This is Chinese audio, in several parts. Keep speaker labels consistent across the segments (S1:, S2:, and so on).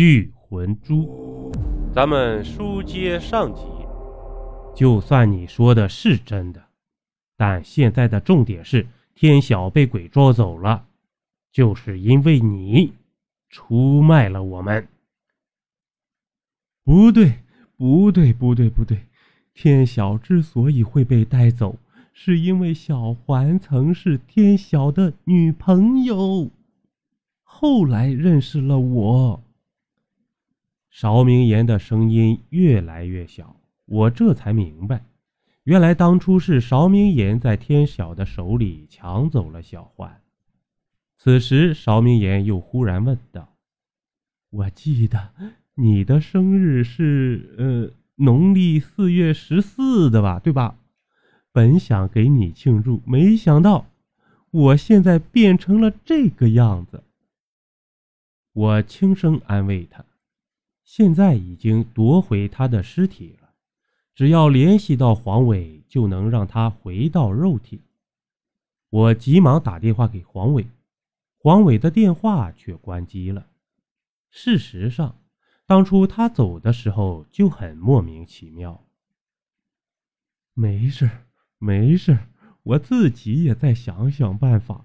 S1: 聚魂珠，咱们书接上集。就算你说的是真的，但现在的重点是天晓被鬼捉走了，就是因为你出卖了我们。
S2: 不对，不对，不对，不对！天晓之所以会被带走，是因为小环曾是天晓的女朋友，后来认识了我。
S1: 邵明言的声音越来越小，我这才明白，原来当初是邵明言在天晓的手里抢走了小环。此时，邵明言又忽然问道：“
S2: 我记得你的生日是呃农历四月十四的吧？对吧？本想给你庆祝，没想到我现在变成了这个样子。”
S1: 我轻声安慰他。现在已经夺回他的尸体了，只要联系到黄伟，就能让他回到肉体。我急忙打电话给黄伟，黄伟的电话却关机了。事实上，当初他走的时候就很莫名其妙。
S2: 没事，没事，我自己也在想想办法。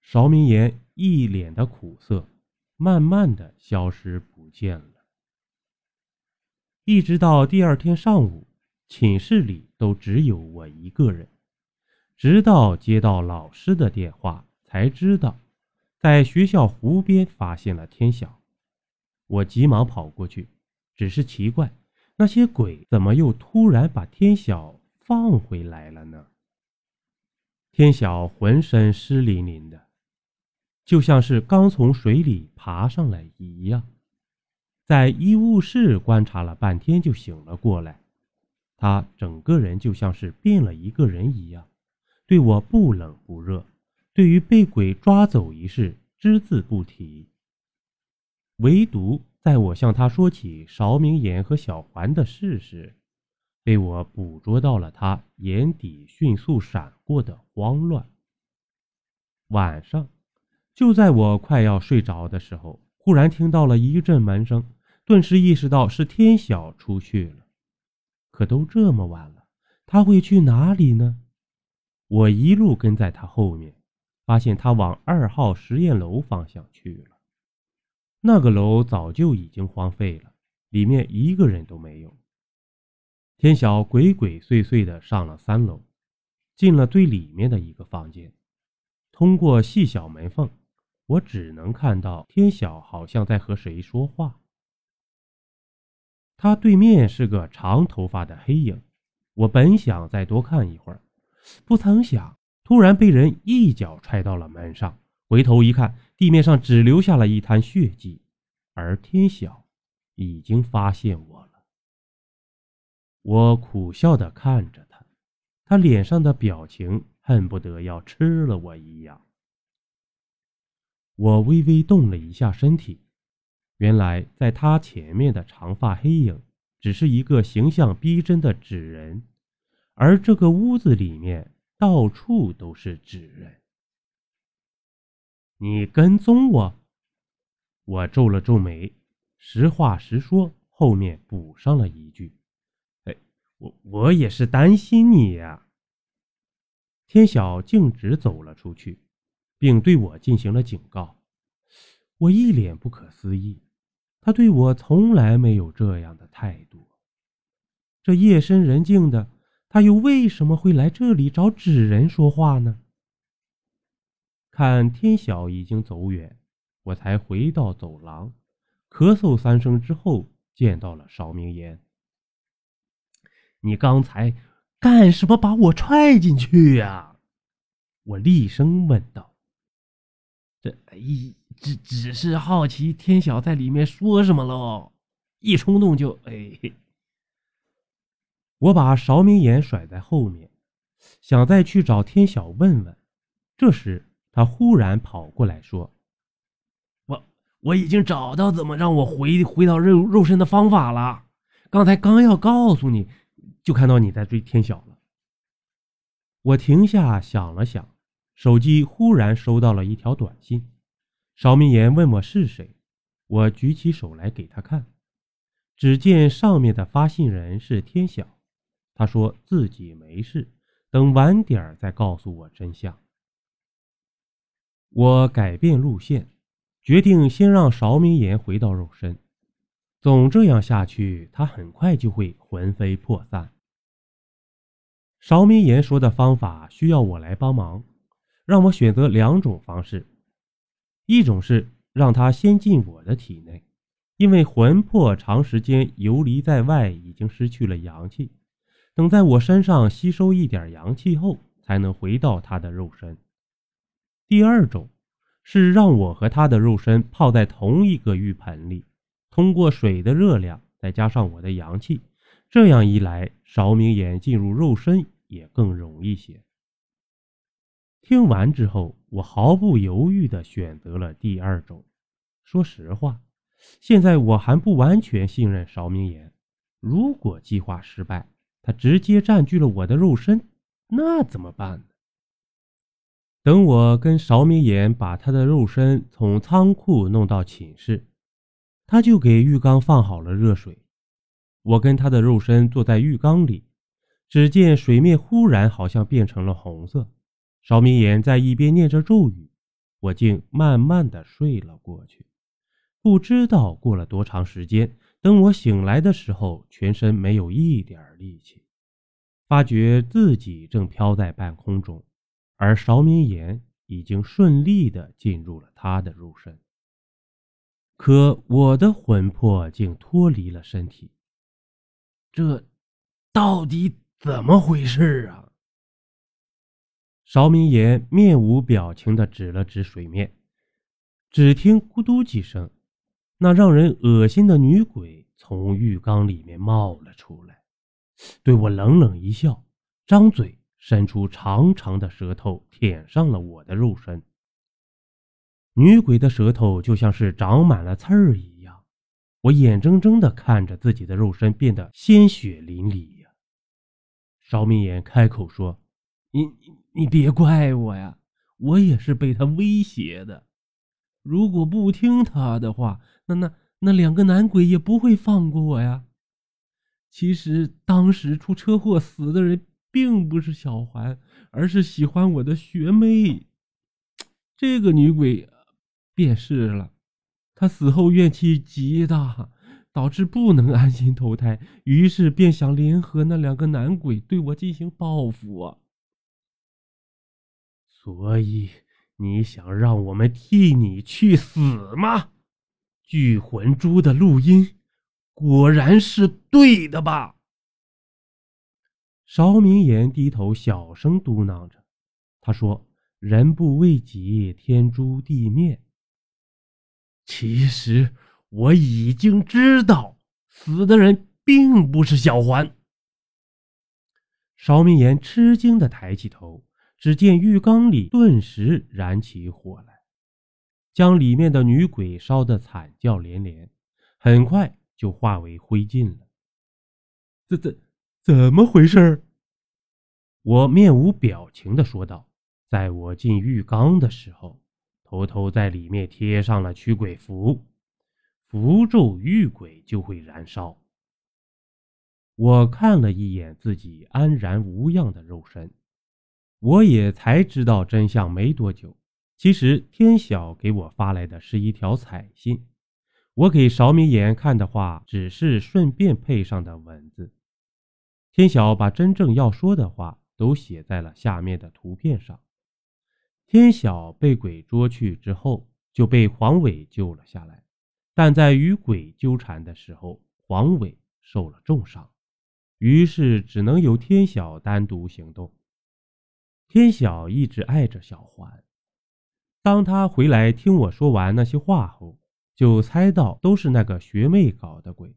S1: 邵明言一脸的苦涩，慢慢的消失不见了。一直到第二天上午，寝室里都只有我一个人。直到接到老师的电话，才知道在学校湖边发现了天晓。我急忙跑过去，只是奇怪，那些鬼怎么又突然把天晓放回来了呢？天晓浑身湿淋淋的，就像是刚从水里爬上来一样。在医务室观察了半天，就醒了过来。他整个人就像是变了一个人一样，对我不冷不热，对于被鬼抓走一事只字不提。唯独在我向他说起邵明言和小环的事时，被我捕捉到了他眼底迅速闪过的慌乱。晚上，就在我快要睡着的时候，忽然听到了一阵门声。顿时意识到是天晓出去了，可都这么晚了，他会去哪里呢？我一路跟在他后面，发现他往二号实验楼方向去了。那个楼早就已经荒废了，里面一个人都没有。天晓鬼鬼祟祟的上了三楼，进了最里面的一个房间。通过细小门缝，我只能看到天晓好像在和谁说话。他对面是个长头发的黑影，我本想再多看一会儿，不曾想突然被人一脚踹到了门上。回头一看，地面上只留下了一滩血迹，而天晓已经发现我了。我苦笑的看着他，他脸上的表情恨不得要吃了我一样。我微微动了一下身体。原来，在他前面的长发黑影，只是一个形象逼真的纸人，而这个屋子里面到处都是纸人。你跟踪我？我皱了皱眉，实话实说，后面补上了一句：“哎，我我也是担心你呀。”天晓径直走了出去，并对我进行了警告。我一脸不可思议。他对我从来没有这样的态度。这夜深人静的，他又为什么会来这里找纸人说话呢？看天晓已经走远，我才回到走廊，咳嗽三声之后，见到了邵明言。你刚才干什么把我踹进去呀？我厉声问道。这哎。只只是好奇天晓在里面说什么喽，一冲动就哎。我把邵明言甩在后面，想再去找天晓问问。这时他忽然跑过来说：“我我已经找到怎么让我回回到肉肉身的方法了。刚才刚要告诉你，就看到你在追天晓了。”我停下想了想，手机忽然收到了一条短信。邵明言问我是谁，我举起手来给他看，只见上面的发信人是天晓，他说自己没事，等晚点再告诉我真相。我改变路线，决定先让邵明言回到肉身。总这样下去，他很快就会魂飞魄散。邵明言说的方法需要我来帮忙，让我选择两种方式：一种是让他先进我的体内，因为魂魄长时间游离在外，已经失去了阳气，等在我身上吸收一点阳气后，才能回到他的肉身；第二种是让我和他的肉身泡在同一个浴盆里。通过水的热量，再加上我的阳气，这样一来，邵明眼进入肉身也更容易些。听完之后，我毫不犹豫地选择了第二种。说实话，现在我还不完全信任邵明言。如果计划失败，他直接占据了我的肉身，那怎么办呢？等我跟邵明言把他的肉身从仓库弄到寝室。他就给浴缸放好了热水，我跟他的肉身坐在浴缸里，只见水面忽然好像变成了红色。邵明言在一边念着咒语，我竟慢慢的睡了过去。不知道过了多长时间，等我醒来的时候，全身没有一点力气，发觉自己正飘在半空中，而邵明言已经顺利的进入了他的肉身。可我的魂魄竟脱离了身体，这到底怎么回事啊？邵明言面无表情的指了指水面，只听咕嘟几声，那让人恶心的女鬼从浴缸里面冒了出来，对我冷冷一笑，张嘴伸出长长的舌头舔上了我的肉身。女鬼的舌头就像是长满了刺儿一样，我眼睁睁地看着自己的肉身变得鲜血淋漓呀。邵明言开口说：“你你你别怪我呀，我也是被他威胁的。如果不听他的话，那那那两个男鬼也不会放过我呀。其实当时出车祸死的人并不是小环，而是喜欢我的学妹，这个女鬼。”便是了，她死后怨气极大，导致不能安心投胎，于是便想联合那两个男鬼对我进行报复。所以你想让我们替你去死吗？聚魂珠的录音果然是对的吧？邵明言低头小声嘟囔着，他说：“人不为己，天诛地灭。”其实我已经知道，死的人并不是小环。邵明言吃惊的抬起头，只见浴缸里顿时燃起火来，将里面的女鬼烧得惨叫连连，很快就化为灰烬了。这、这怎么回事？我面无表情的说道：“在我进浴缸的时候。”偷偷在里面贴上了驱鬼符，符咒遇鬼就会燃烧。我看了一眼自己安然无恙的肉身，我也才知道真相没多久。其实天晓给我发来的是一条彩信，我给邵明言看的话只是顺便配上的文字。天晓把真正要说的话都写在了下面的图片上。天晓被鬼捉去之后，就被黄伟救了下来，但在与鬼纠缠的时候，黄伟受了重伤，于是只能由天晓单独行动。天晓一直爱着小环，当他回来听我说完那些话后，就猜到都是那个学妹搞的鬼，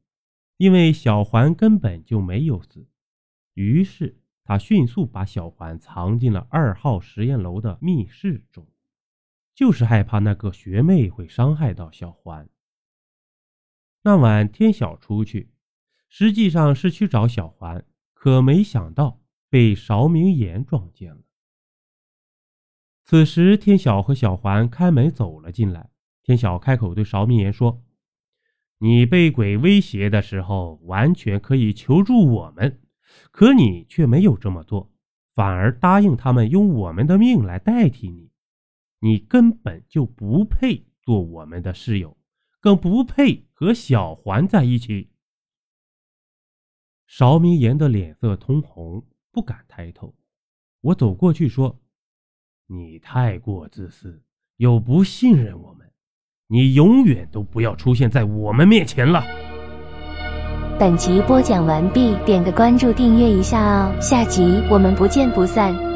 S1: 因为小环根本就没有死，于是。他迅速把小环藏进了二号实验楼的密室中，就是害怕那个学妹会伤害到小环。那晚天晓出去，实际上是去找小环，可没想到被邵明言撞见了。此时天晓和小环开门走了进来，天晓开口对邵明言说：“你被鬼威胁的时候，完全可以求助我们，可你却没有这么做，反而答应他们用我们的命来代替你。你根本就不配做我们的室友，更不配和小环在一起。邵明言的脸色通红，不敢抬头。我走过去说：“你太过自私，又不信任我们，你永远都不要出现在我们面前了。”
S3: 本集播讲完毕，点个关注，订阅一下哦，下集我们不见不散。